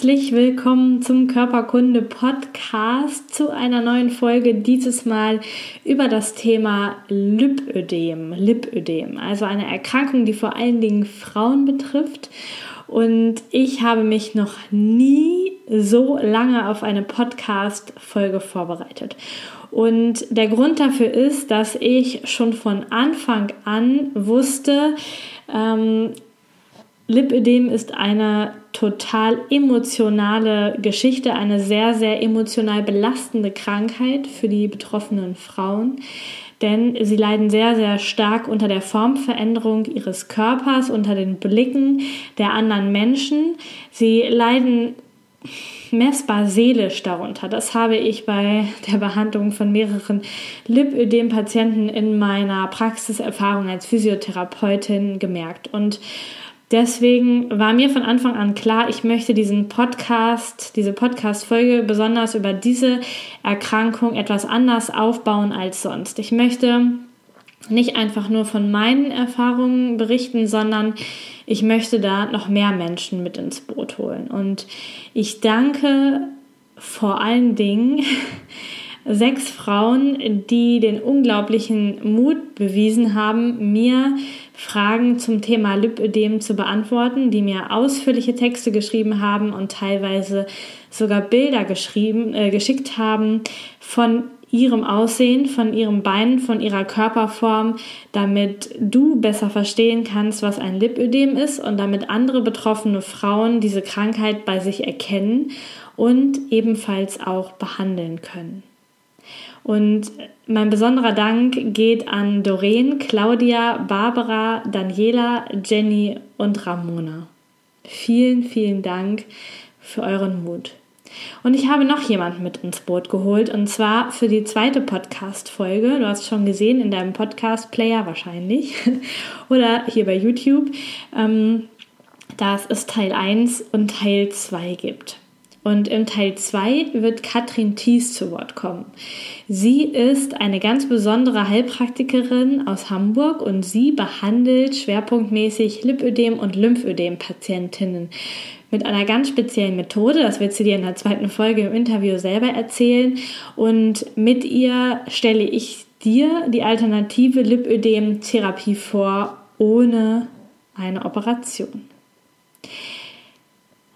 Herzlich willkommen zum Körperkunde Podcast zu einer neuen Folge. Dieses Mal über das Thema Lipödem. Lipödem, also eine Erkrankung, die vor allen Dingen Frauen betrifft. Und ich habe mich noch nie so lange auf eine Podcast-Folge vorbereitet. Und der Grund dafür ist, dass ich schon von Anfang an wusste, ähm, Lipödem ist eine total emotionale Geschichte, eine sehr, sehr emotional belastende Krankheit für die betroffenen Frauen. Denn sie leiden sehr, sehr stark unter der Formveränderung ihres Körpers, unter den Blicken der anderen Menschen. Sie leiden messbar seelisch darunter. Das habe ich bei der Behandlung von mehreren Lipödem-Patienten in meiner Praxiserfahrung als Physiotherapeutin gemerkt. Und Deswegen war mir von Anfang an klar, ich möchte diesen Podcast, diese Podcast-Folge besonders über diese Erkrankung etwas anders aufbauen als sonst. Ich möchte nicht einfach nur von meinen Erfahrungen berichten, sondern ich möchte da noch mehr Menschen mit ins Boot holen. Und ich danke vor allen Dingen sechs Frauen, die den unglaublichen Mut bewiesen haben, mir Fragen zum Thema Lipödem zu beantworten, die mir ausführliche Texte geschrieben haben und teilweise sogar Bilder geschrieben, äh, geschickt haben von ihrem Aussehen, von ihrem Bein, von ihrer Körperform, damit du besser verstehen kannst, was ein Lipödem ist und damit andere betroffene Frauen diese Krankheit bei sich erkennen und ebenfalls auch behandeln können. Und mein besonderer Dank geht an Doreen, Claudia, Barbara, Daniela, Jenny und Ramona. Vielen, vielen Dank für euren Mut. Und ich habe noch jemanden mit ins Boot geholt und zwar für die zweite Podcast-Folge. Du hast schon gesehen in deinem Podcast-Player wahrscheinlich oder hier bei YouTube, ähm, dass es Teil 1 und Teil 2 gibt. Und im Teil 2 wird Katrin Thies zu Wort kommen. Sie ist eine ganz besondere Heilpraktikerin aus Hamburg und sie behandelt schwerpunktmäßig Lipödem und Lymphödem-Patientinnen mit einer ganz speziellen Methode. Das wird sie dir in der zweiten Folge im Interview selber erzählen. Und mit ihr stelle ich dir die alternative Lipödem-Therapie vor, ohne eine Operation.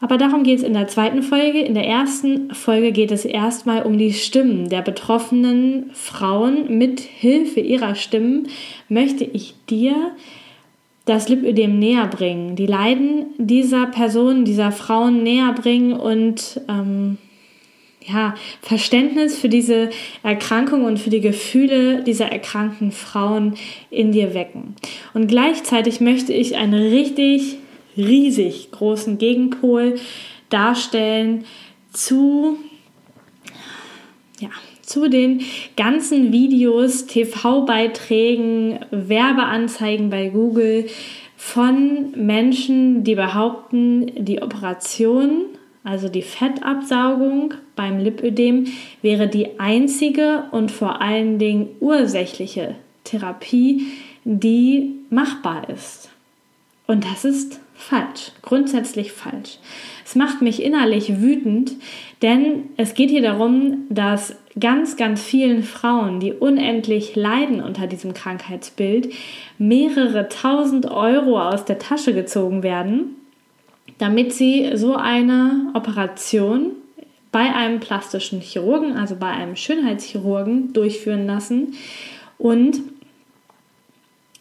Aber darum geht es in der zweiten Folge. In der ersten Folge geht es erstmal um die Stimmen der betroffenen Frauen. Mit Hilfe ihrer Stimmen möchte ich dir das Lipödem näher bringen, die Leiden dieser Personen, dieser Frauen näher bringen und ähm, ja, Verständnis für diese Erkrankung und für die Gefühle dieser erkrankten Frauen in dir wecken. Und gleichzeitig möchte ich eine richtig riesig großen Gegenpol darstellen zu, ja, zu den ganzen Videos, TV-Beiträgen, Werbeanzeigen bei Google von Menschen, die behaupten, die Operation, also die Fettabsaugung beim Lipödem, wäre die einzige und vor allen Dingen ursächliche Therapie, die machbar ist. Und das ist falsch, grundsätzlich falsch. Es macht mich innerlich wütend, denn es geht hier darum, dass ganz, ganz vielen Frauen, die unendlich leiden unter diesem Krankheitsbild, mehrere tausend Euro aus der Tasche gezogen werden, damit sie so eine Operation bei einem plastischen Chirurgen, also bei einem Schönheitschirurgen, durchführen lassen und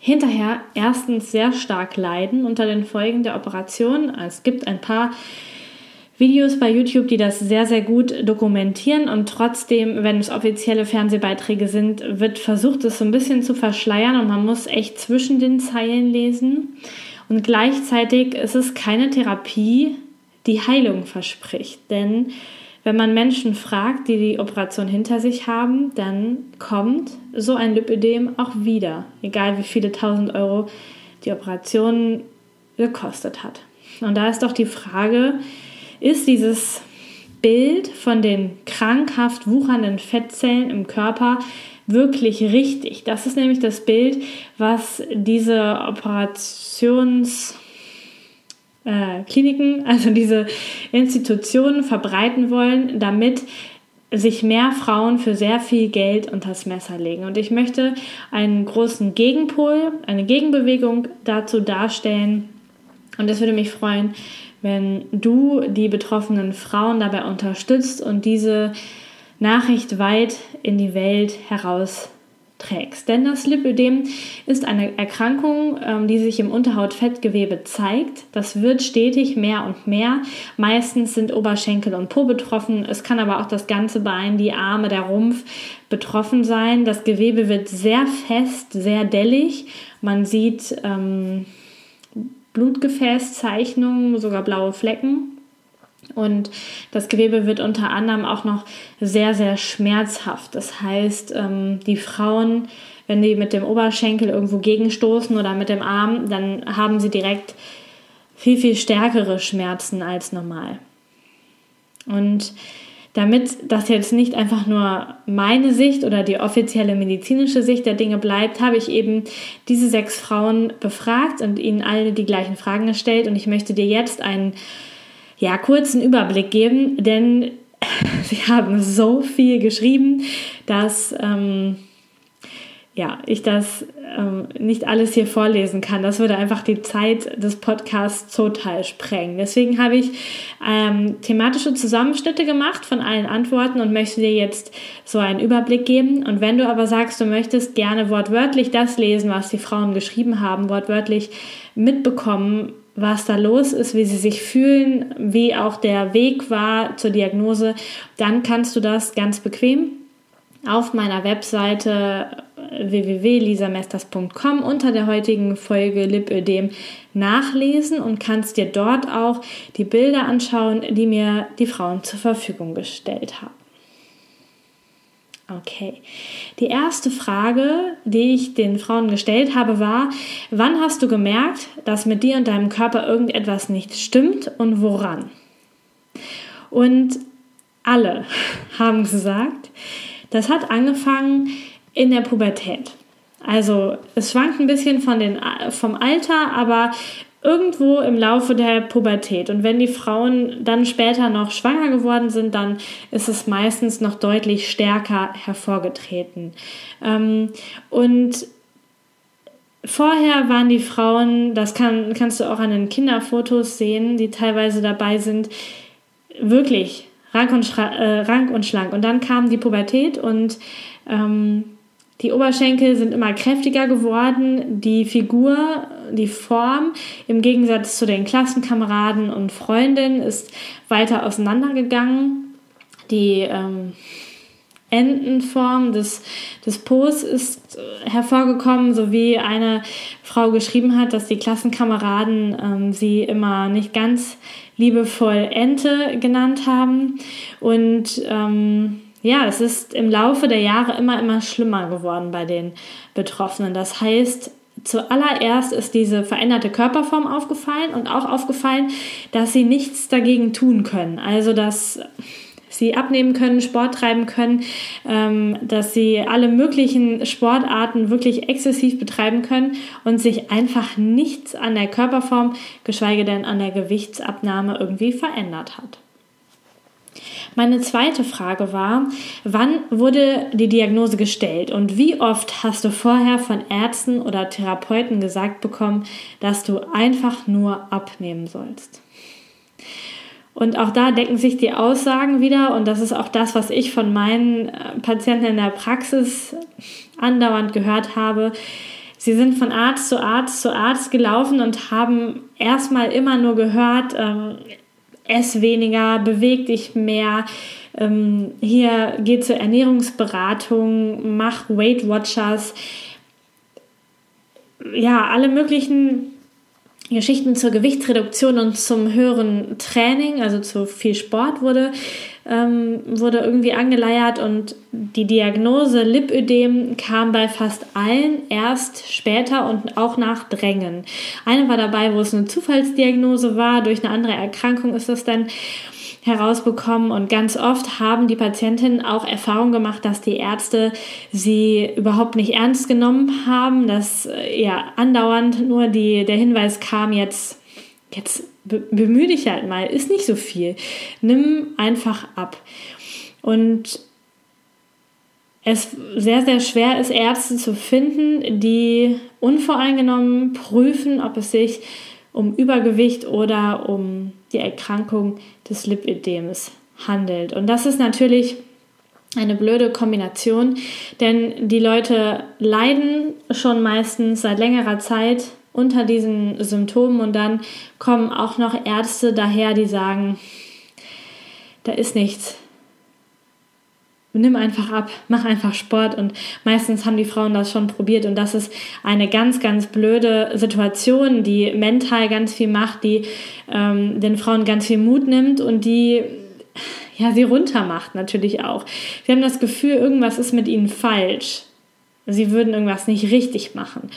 hinterher erstens sehr stark leiden unter den Folgen der Operation. Es gibt ein paar Videos bei YouTube, die das sehr, sehr gut dokumentieren und trotzdem, wenn es offizielle Fernsehbeiträge sind, wird versucht, es so ein bisschen zu verschleiern und man muss echt zwischen den Zeilen lesen. Und gleichzeitig ist es keine Therapie, die Heilung verspricht, denn wenn man Menschen fragt, die die Operation hinter sich haben, dann kommt so ein Lipödem auch wieder, egal wie viele tausend Euro die Operation gekostet hat. Und da ist doch die Frage, ist dieses Bild von den krankhaft wuchernden Fettzellen im Körper wirklich richtig? Das ist nämlich das Bild, was diese Operations äh, Kliniken, also diese Institutionen verbreiten wollen, damit sich mehr Frauen für sehr viel Geld unters Messer legen. Und ich möchte einen großen Gegenpol, eine Gegenbewegung dazu darstellen. Und es würde mich freuen, wenn du die betroffenen Frauen dabei unterstützt und diese Nachricht weit in die Welt heraus trägst. Denn das Lipödem ist eine Erkrankung, ähm, die sich im Unterhautfettgewebe zeigt. Das wird stetig mehr und mehr. Meistens sind Oberschenkel und Po betroffen. Es kann aber auch das ganze Bein, die Arme, der Rumpf betroffen sein. Das Gewebe wird sehr fest, sehr dellig. Man sieht ähm, Blutgefäßzeichnungen, sogar blaue Flecken. Und das Gewebe wird unter anderem auch noch sehr, sehr schmerzhaft. Das heißt, ähm, die Frauen, wenn die mit dem Oberschenkel irgendwo gegenstoßen oder mit dem Arm, dann haben sie direkt viel, viel stärkere Schmerzen als normal. Und damit das jetzt nicht einfach nur meine Sicht oder die offizielle medizinische Sicht der Dinge bleibt, habe ich eben diese sechs Frauen befragt und ihnen alle die gleichen Fragen gestellt. Und ich möchte dir jetzt einen ja, kurzen Überblick geben, denn sie haben so viel geschrieben, dass ähm, ja, ich das ähm, nicht alles hier vorlesen kann. Das würde einfach die Zeit des Podcasts total sprengen. Deswegen habe ich ähm, thematische Zusammenschnitte gemacht von allen Antworten und möchte dir jetzt so einen Überblick geben. Und wenn du aber sagst, du möchtest gerne wortwörtlich das lesen, was die Frauen geschrieben haben, wortwörtlich mitbekommen, was da los ist, wie sie sich fühlen, wie auch der Weg war zur Diagnose, dann kannst du das ganz bequem auf meiner Webseite www.lisamesters.com unter der heutigen Folge Lipödem nachlesen und kannst dir dort auch die Bilder anschauen, die mir die Frauen zur Verfügung gestellt haben. Okay. Die erste Frage, die ich den Frauen gestellt habe, war, wann hast du gemerkt, dass mit dir und deinem Körper irgendetwas nicht stimmt und woran? Und alle haben gesagt, das hat angefangen in der Pubertät. Also es schwankt ein bisschen von den, vom Alter, aber irgendwo im Laufe der Pubertät. Und wenn die Frauen dann später noch schwanger geworden sind, dann ist es meistens noch deutlich stärker hervorgetreten. Ähm, und vorher waren die Frauen, das kann, kannst du auch an den Kinderfotos sehen, die teilweise dabei sind, wirklich rank und, äh, rank und schlank. Und dann kam die Pubertät und ähm, die Oberschenkel sind immer kräftiger geworden, die Figur, die Form im Gegensatz zu den Klassenkameraden und Freundinnen ist weiter auseinandergegangen. Die ähm, Entenform des, des Po's ist äh, hervorgekommen, so wie eine Frau geschrieben hat, dass die Klassenkameraden ähm, sie immer nicht ganz liebevoll Ente genannt haben. Und ähm, ja, es ist im Laufe der Jahre immer, immer schlimmer geworden bei den Betroffenen. Das heißt, zuallererst ist diese veränderte Körperform aufgefallen und auch aufgefallen, dass sie nichts dagegen tun können. Also, dass sie abnehmen können, Sport treiben können, ähm, dass sie alle möglichen Sportarten wirklich exzessiv betreiben können und sich einfach nichts an der Körperform, geschweige denn an der Gewichtsabnahme irgendwie verändert hat. Meine zweite Frage war, wann wurde die Diagnose gestellt und wie oft hast du vorher von Ärzten oder Therapeuten gesagt bekommen, dass du einfach nur abnehmen sollst? Und auch da decken sich die Aussagen wieder und das ist auch das, was ich von meinen äh, Patienten in der Praxis andauernd gehört habe. Sie sind von Arzt zu Arzt zu Arzt gelaufen und haben erstmal immer nur gehört, ähm, ess weniger, beweg dich mehr. Ähm, hier geht zur Ernährungsberatung, mach Weight Watchers. Ja, alle möglichen Geschichten zur Gewichtsreduktion und zum höheren Training, also zu viel Sport wurde, ähm, wurde irgendwie angeleiert und die Diagnose Lipödem kam bei fast allen erst später und auch nach Drängen. Eine war dabei, wo es eine Zufallsdiagnose war, durch eine andere Erkrankung ist das dann herausbekommen und ganz oft haben die Patientinnen auch Erfahrung gemacht, dass die Ärzte sie überhaupt nicht ernst genommen haben, dass äh, ja andauernd nur die, der Hinweis kam, jetzt, jetzt bemühe dich halt mal, ist nicht so viel. Nimm einfach ab. Und es sehr, sehr schwer ist, Ärzte zu finden, die unvoreingenommen prüfen, ob es sich um Übergewicht oder um die Erkrankung des Lipödems handelt. Und das ist natürlich eine blöde Kombination, denn die Leute leiden schon meistens seit längerer Zeit unter diesen Symptomen und dann kommen auch noch Ärzte daher, die sagen, da ist nichts, nimm einfach ab, mach einfach Sport und meistens haben die Frauen das schon probiert und das ist eine ganz, ganz blöde Situation, die mental ganz viel macht, die ähm, den Frauen ganz viel Mut nimmt und die ja, sie runtermacht natürlich auch. Sie haben das Gefühl, irgendwas ist mit ihnen falsch. Sie würden irgendwas nicht richtig machen.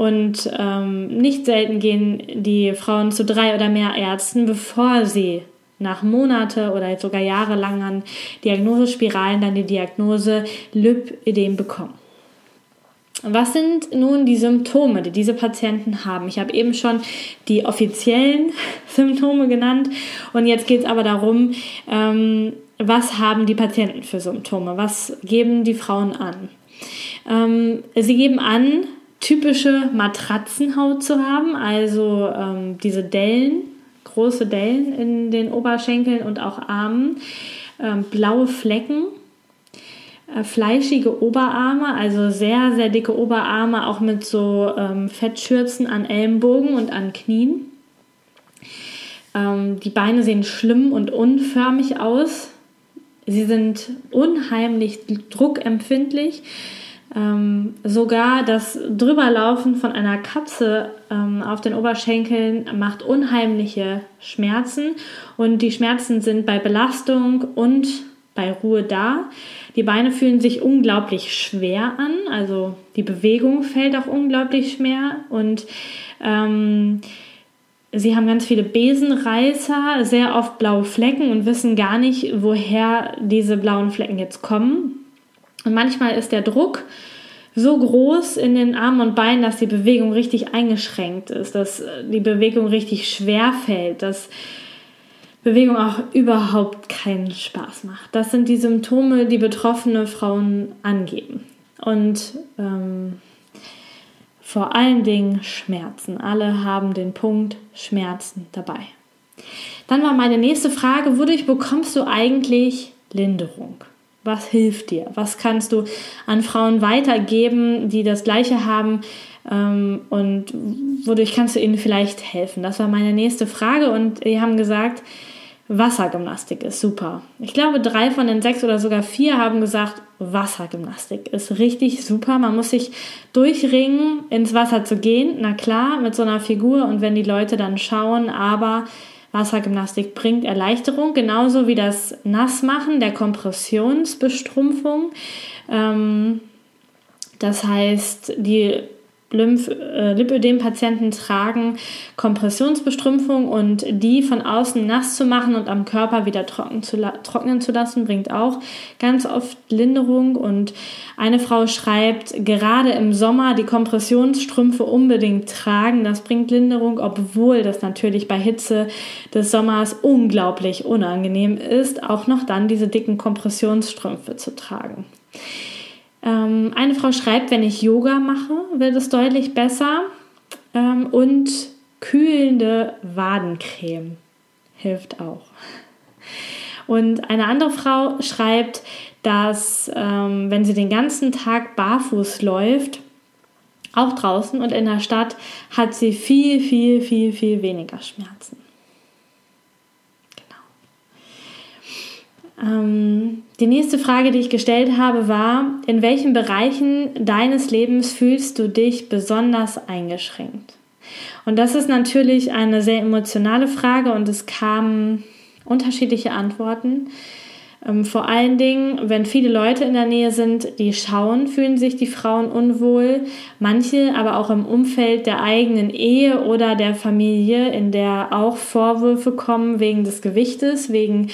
Und ähm, nicht selten gehen die Frauen zu drei oder mehr Ärzten, bevor sie nach Monate oder sogar jahrelangen Diagnosespiralen dann die Diagnose Lipödem bekommen. Was sind nun die Symptome, die diese Patienten haben? Ich habe eben schon die offiziellen Symptome genannt und jetzt geht es aber darum, ähm, was haben die Patienten für Symptome? Was geben die Frauen an? Ähm, sie geben an, typische Matratzenhaut zu haben, also ähm, diese Dellen, große Dellen in den Oberschenkeln und auch Armen, ähm, blaue Flecken, äh, fleischige Oberarme, also sehr, sehr dicke Oberarme, auch mit so ähm, Fettschürzen an Ellenbogen und an Knien. Ähm, die Beine sehen schlimm und unförmig aus. Sie sind unheimlich druckempfindlich. Ähm, sogar das Drüberlaufen von einer Katze ähm, auf den Oberschenkeln macht unheimliche Schmerzen und die Schmerzen sind bei Belastung und bei Ruhe da. Die Beine fühlen sich unglaublich schwer an, also die Bewegung fällt auch unglaublich schwer und ähm, sie haben ganz viele Besenreißer, sehr oft blaue Flecken und wissen gar nicht, woher diese blauen Flecken jetzt kommen. Und manchmal ist der Druck so groß in den Armen und Beinen, dass die Bewegung richtig eingeschränkt ist, dass äh, die Bewegung richtig schwer fällt, dass Bewegung auch überhaupt keinen Spaß macht. Das sind die Symptome, die betroffene Frauen angeben. Und ähm, vor allen Dingen Schmerzen. Alle haben den Punkt Schmerzen dabei. Dann war meine nächste Frage, wodurch bekommst du eigentlich Linderung? Was hilft dir? Was kannst du an Frauen weitergeben, die das Gleiche haben? Ähm, und wodurch kannst du ihnen vielleicht helfen? Das war meine nächste Frage und die haben gesagt, Wassergymnastik ist super. Ich glaube, drei von den sechs oder sogar vier haben gesagt, Wassergymnastik ist richtig super. Man muss sich durchringen, ins Wasser zu gehen. Na klar, mit so einer Figur und wenn die Leute dann schauen, aber Wassergymnastik bringt Erleichterung, genauso wie das Nassmachen der Kompressionsbestrumpfung. Ähm, das heißt, die Lymph, äh, Lipödem-Patienten tragen Kompressionsbestrümpfung und die von außen nass zu machen und am Körper wieder trocken zu trocknen zu lassen, bringt auch ganz oft Linderung. Und eine Frau schreibt, gerade im Sommer die Kompressionsstrümpfe unbedingt tragen. Das bringt Linderung, obwohl das natürlich bei Hitze des Sommers unglaublich unangenehm ist, auch noch dann diese dicken Kompressionsstrümpfe zu tragen. Ähm, eine Frau schreibt, wenn ich Yoga mache, wird es deutlich besser. Ähm, und kühlende Wadencreme hilft auch. Und eine andere Frau schreibt, dass ähm, wenn sie den ganzen Tag barfuß läuft, auch draußen und in der Stadt, hat sie viel, viel, viel, viel weniger Schmerzen. Ähm, die nächste Frage, die ich gestellt habe, war, in welchen Bereichen deines Lebens fühlst du dich besonders eingeschränkt? Und das ist natürlich eine sehr emotionale Frage und es kamen unterschiedliche Antworten. Ähm, vor allen Dingen, wenn viele Leute in der Nähe sind, die schauen, fühlen sich die Frauen unwohl. Manche aber auch im Umfeld der eigenen Ehe oder der Familie, in der auch Vorwürfe kommen wegen des Gewichtes, wegen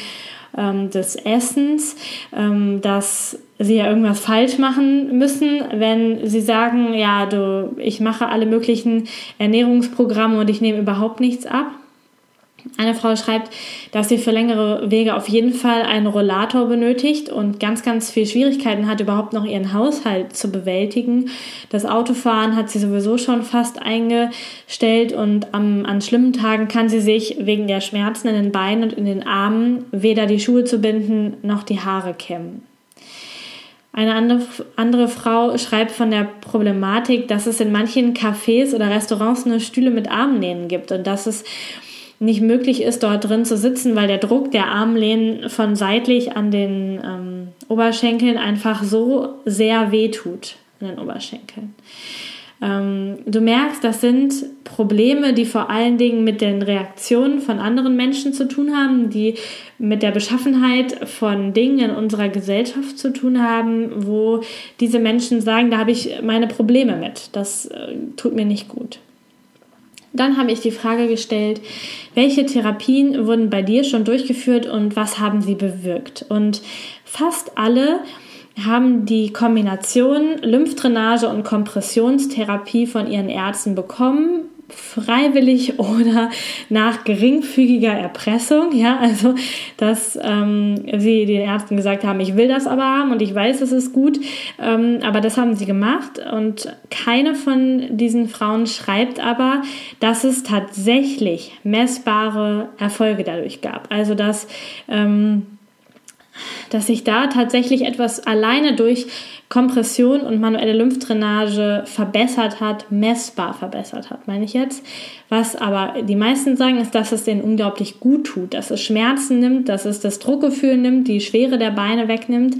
ähm, des Essens, ähm, dass sie ja irgendwas falsch machen müssen, wenn sie sagen, ja, du, ich mache alle möglichen Ernährungsprogramme und ich nehme überhaupt nichts ab. Eine Frau schreibt, dass sie für längere Wege auf jeden Fall einen Rollator benötigt und ganz, ganz viel Schwierigkeiten hat, überhaupt noch ihren Haushalt zu bewältigen. Das Autofahren hat sie sowieso schon fast eingestellt und am, an schlimmen Tagen kann sie sich wegen der Schmerzen in den Beinen und in den Armen weder die Schuhe zu binden noch die Haare kämmen. Eine andere, Frau schreibt von der Problematik, dass es in manchen Cafés oder Restaurants nur Stühle mit Armlehnen gibt und dass es nicht möglich ist, dort drin zu sitzen, weil der Druck der Armlehnen von seitlich an den ähm, Oberschenkeln einfach so sehr weh tut an den Oberschenkeln. Ähm, du merkst, das sind Probleme, die vor allen Dingen mit den Reaktionen von anderen Menschen zu tun haben, die mit der Beschaffenheit von Dingen in unserer Gesellschaft zu tun haben, wo diese Menschen sagen, da habe ich meine Probleme mit. Das äh, tut mir nicht gut. Dann habe ich die Frage gestellt, welche Therapien wurden bei dir schon durchgeführt und was haben sie bewirkt? Und fast alle haben die Kombination Lymphdrainage und Kompressionstherapie von ihren Ärzten bekommen freiwillig oder nach geringfügiger Erpressung. Ja, also dass ähm, sie den Ärzten gesagt haben, ich will das aber haben und ich weiß, es ist gut, ähm, aber das haben sie gemacht und keine von diesen Frauen schreibt aber, dass es tatsächlich messbare Erfolge dadurch gab. Also dass ähm, dass sich da tatsächlich etwas alleine durch Kompression und manuelle Lymphdrainage verbessert hat, messbar verbessert hat, meine ich jetzt. Was aber die meisten sagen, ist, dass es denen unglaublich gut tut, dass es Schmerzen nimmt, dass es das Druckgefühl nimmt, die Schwere der Beine wegnimmt.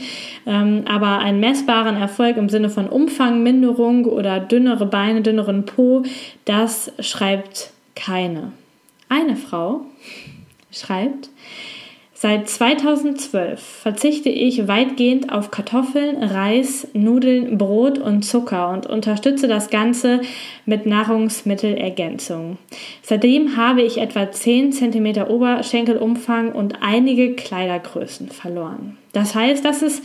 Ähm, aber einen messbaren Erfolg im Sinne von Umfangminderung oder dünnere Beine, dünneren Po, das schreibt keine. Eine Frau schreibt, Seit 2012 verzichte ich weitgehend auf Kartoffeln, Reis, Nudeln, Brot und Zucker und unterstütze das Ganze mit Nahrungsmittelergänzung. Seitdem habe ich etwa 10 cm Oberschenkelumfang und einige Kleidergrößen verloren. Das heißt, das ist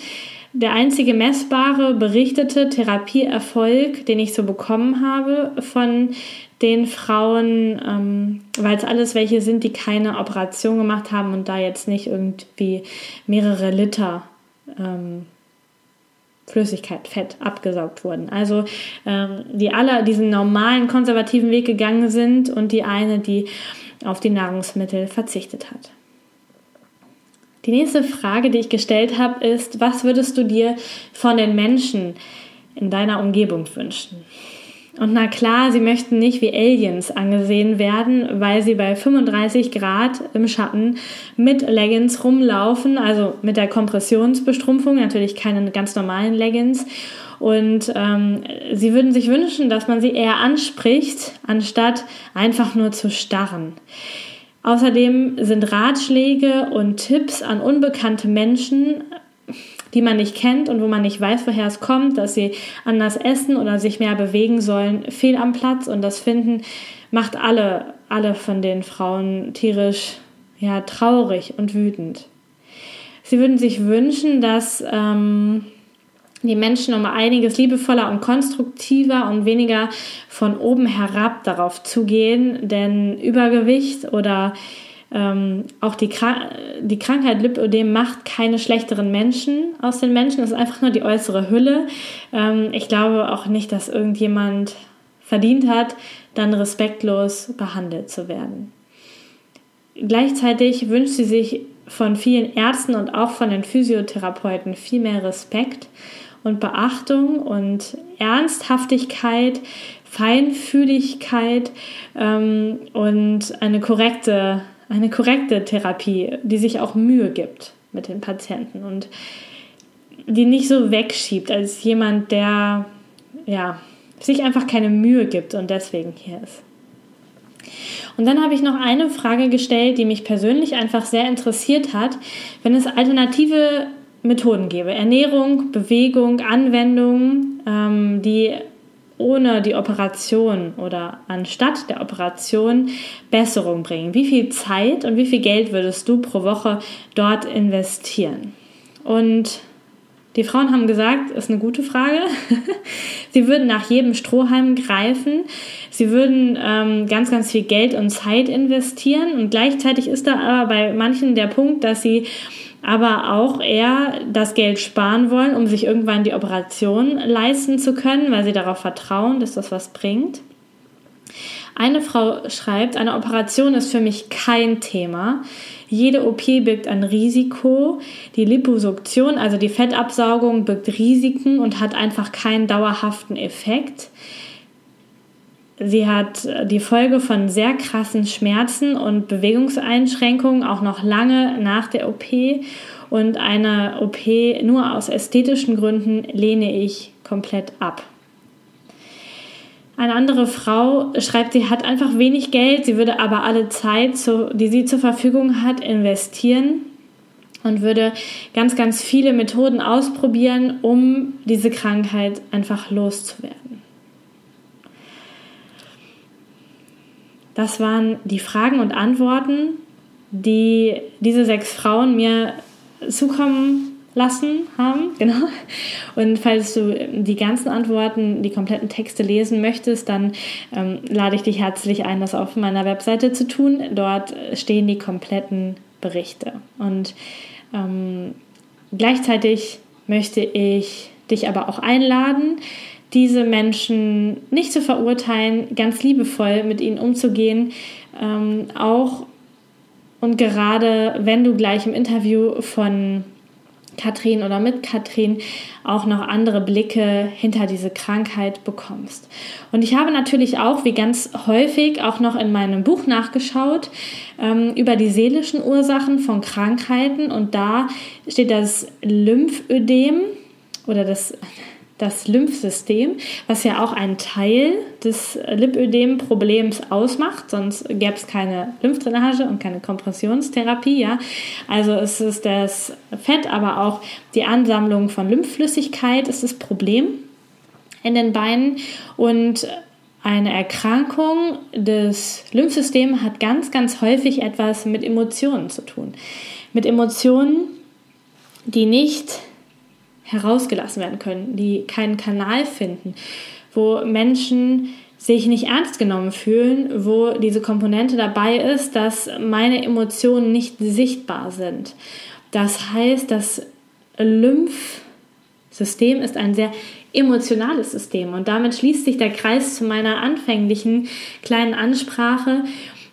der einzige messbare, berichtete Therapieerfolg, den ich so bekommen habe von den Frauen, ähm, weil es alles welche sind, die keine Operation gemacht haben und da jetzt nicht irgendwie mehrere Liter ähm, Flüssigkeit, Fett abgesaugt wurden. Also ähm, die alle diesen normalen konservativen Weg gegangen sind und die eine, die auf die Nahrungsmittel verzichtet hat. Die nächste Frage, die ich gestellt habe, ist, was würdest du dir von den Menschen in deiner Umgebung wünschen? Und na klar, sie möchten nicht wie Aliens angesehen werden, weil sie bei 35 Grad im Schatten mit Leggings rumlaufen, also mit der Kompressionsbestrumpfung, natürlich keine ganz normalen Leggings. Und ähm, sie würden sich wünschen, dass man sie eher anspricht, anstatt einfach nur zu starren. Außerdem sind Ratschläge und Tipps an unbekannte Menschen die man nicht kennt und wo man nicht weiß, woher es kommt, dass sie anders essen oder sich mehr bewegen sollen, fehl am Platz. Und das Finden macht alle, alle von den Frauen tierisch ja, traurig und wütend. Sie würden sich wünschen, dass ähm, die Menschen um einiges liebevoller und konstruktiver und weniger von oben herab darauf zugehen, denn Übergewicht oder ähm, auch die, die Krankheit Lipödem macht keine schlechteren Menschen aus den Menschen. Es ist einfach nur die äußere Hülle. Ähm, ich glaube auch nicht, dass irgendjemand verdient hat, dann respektlos behandelt zu werden. Gleichzeitig wünscht sie sich von vielen Ärzten und auch von den Physiotherapeuten viel mehr Respekt und Beachtung und Ernsthaftigkeit, Feinfühligkeit ähm, und eine korrekte eine korrekte Therapie, die sich auch Mühe gibt mit den Patienten und die nicht so wegschiebt als jemand, der ja, sich einfach keine Mühe gibt und deswegen hier ist. Und dann habe ich noch eine Frage gestellt, die mich persönlich einfach sehr interessiert hat. Wenn es alternative Methoden gäbe, Ernährung, Bewegung, Anwendungen, ähm, die ohne die Operation oder anstatt der Operation Besserung bringen? Wie viel Zeit und wie viel Geld würdest du pro Woche dort investieren? Und die Frauen haben gesagt, ist eine gute Frage. sie würden nach jedem Strohhalm greifen. Sie würden ähm, ganz, ganz viel Geld und Zeit investieren. Und gleichzeitig ist da aber bei manchen der Punkt, dass sie aber auch eher das Geld sparen wollen, um sich irgendwann die Operation leisten zu können, weil sie darauf vertrauen, dass das was bringt. Eine Frau schreibt, eine Operation ist für mich kein Thema. Jede OP birgt ein Risiko. Die Liposuktion, also die Fettabsaugung, birgt Risiken und hat einfach keinen dauerhaften Effekt. Sie hat die Folge von sehr krassen Schmerzen und Bewegungseinschränkungen auch noch lange nach der OP. Und eine OP nur aus ästhetischen Gründen lehne ich komplett ab. Eine andere Frau schreibt, sie hat einfach wenig Geld, sie würde aber alle Zeit, die sie zur Verfügung hat, investieren und würde ganz, ganz viele Methoden ausprobieren, um diese Krankheit einfach loszuwerden. Das waren die Fragen und Antworten, die diese sechs Frauen mir zukommen lassen haben, genau. Und falls du die ganzen Antworten, die kompletten Texte lesen möchtest, dann ähm, lade ich dich herzlich ein, das auf meiner Webseite zu tun. Dort stehen die kompletten Berichte. Und ähm, gleichzeitig möchte ich dich aber auch einladen, diese Menschen nicht zu verurteilen, ganz liebevoll mit ihnen umzugehen, ähm, auch und gerade wenn du gleich im Interview von Katrin oder mit Katrin auch noch andere Blicke hinter diese Krankheit bekommst. Und ich habe natürlich auch, wie ganz häufig, auch noch in meinem Buch nachgeschaut ähm, über die seelischen Ursachen von Krankheiten. Und da steht das Lymphödem oder das das Lymphsystem, was ja auch ein Teil des Lipödem-Problems ausmacht, sonst gäbe es keine Lymphdrainage und keine Kompressionstherapie. Ja? Also es ist das Fett, aber auch die Ansammlung von Lymphflüssigkeit ist das Problem in den Beinen und eine Erkrankung des Lymphsystems hat ganz, ganz häufig etwas mit Emotionen zu tun. Mit Emotionen, die nicht herausgelassen werden können, die keinen Kanal finden, wo Menschen sich nicht ernst genommen fühlen, wo diese Komponente dabei ist, dass meine Emotionen nicht sichtbar sind. Das heißt, das Lymphsystem ist ein sehr emotionales System und damit schließt sich der Kreis zu meiner anfänglichen kleinen Ansprache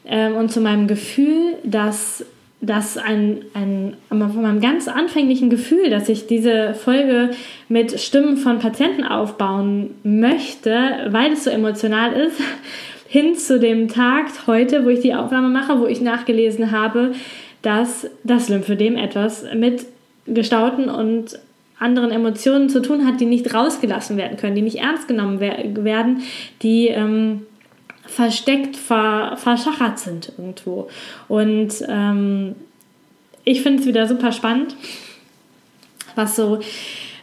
äh, und zu meinem Gefühl, dass dass ein, ein, von meinem ganz anfänglichen Gefühl, dass ich diese Folge mit Stimmen von Patienten aufbauen möchte, weil es so emotional ist, hin zu dem Tag heute, wo ich die Aufnahme mache, wo ich nachgelesen habe, dass das Lymphödem etwas mit gestauten und anderen Emotionen zu tun hat, die nicht rausgelassen werden können, die nicht ernst genommen werden, die ähm, versteckt, ver, verschachert sind irgendwo. Und ähm, ich finde es wieder super spannend, was so,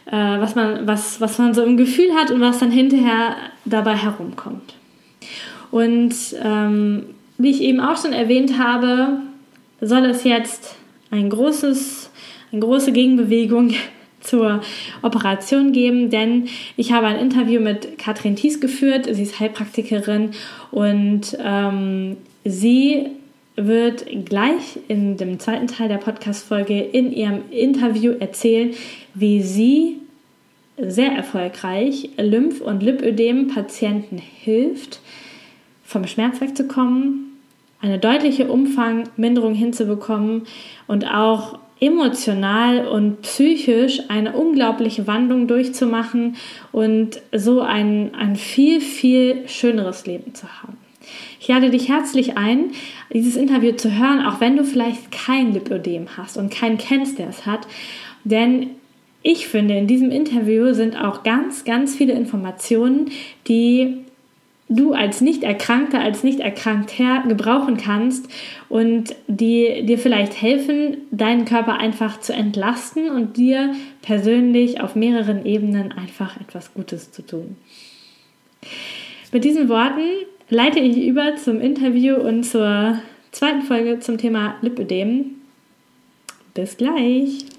äh, was man, was, was man so im Gefühl hat und was dann hinterher dabei herumkommt. Und ähm, wie ich eben auch schon erwähnt habe, soll es jetzt ein großes, eine große Gegenbewegung zur Operation geben, denn ich habe ein Interview mit Katrin Thies geführt. Sie ist Heilpraktikerin und ähm, sie wird gleich in dem zweiten Teil der Podcast-Folge in ihrem Interview erzählen, wie sie sehr erfolgreich Lymph- und Lipödem-Patienten hilft, vom Schmerz wegzukommen, eine deutliche Umfangminderung hinzubekommen und auch emotional und psychisch eine unglaubliche Wandlung durchzumachen und so ein, ein viel, viel schöneres Leben zu haben. Ich lade dich herzlich ein, dieses Interview zu hören, auch wenn du vielleicht kein Lipödem hast und keinen kennst, der es hat. Denn ich finde, in diesem Interview sind auch ganz, ganz viele Informationen, die du als Nicht-Erkrankter, als Nicht-Erkrankter gebrauchen kannst und die dir vielleicht helfen, deinen Körper einfach zu entlasten und dir persönlich auf mehreren Ebenen einfach etwas Gutes zu tun. Mit diesen Worten leite ich über zum Interview und zur zweiten Folge zum Thema Lipödem. Bis gleich!